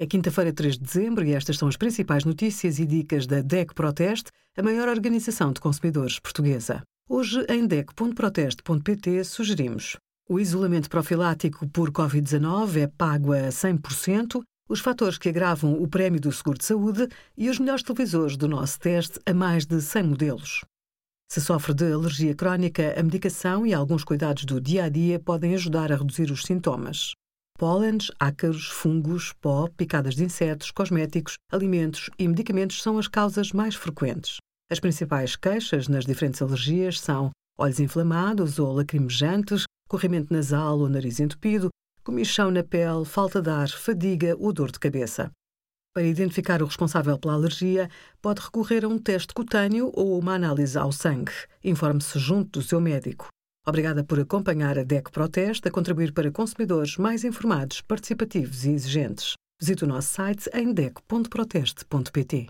É quinta-feira, 3 de dezembro, e estas são as principais notícias e dicas da DEC Proteste, a maior organização de consumidores portuguesa. Hoje, em DEC.proteste.pt, sugerimos o isolamento profilático por Covid-19 é pago a 100%, os fatores que agravam o prémio do seguro de saúde e os melhores televisores do nosso teste a mais de 100 modelos. Se sofre de alergia crónica, a medicação e alguns cuidados do dia a dia podem ajudar a reduzir os sintomas. Pólenes, ácaros, fungos, pó, picadas de insetos, cosméticos, alimentos e medicamentos são as causas mais frequentes. As principais queixas nas diferentes alergias são olhos inflamados ou lacrimejantes, corrimento nasal ou nariz entupido, comichão na pele, falta de ar, fadiga ou dor de cabeça. Para identificar o responsável pela alergia, pode recorrer a um teste cutâneo ou uma análise ao sangue. Informe-se junto do seu médico. Obrigada por acompanhar a DEC Proteste a contribuir para consumidores mais informados, participativos e exigentes. Visite o nosso site em dec.proteste.pt.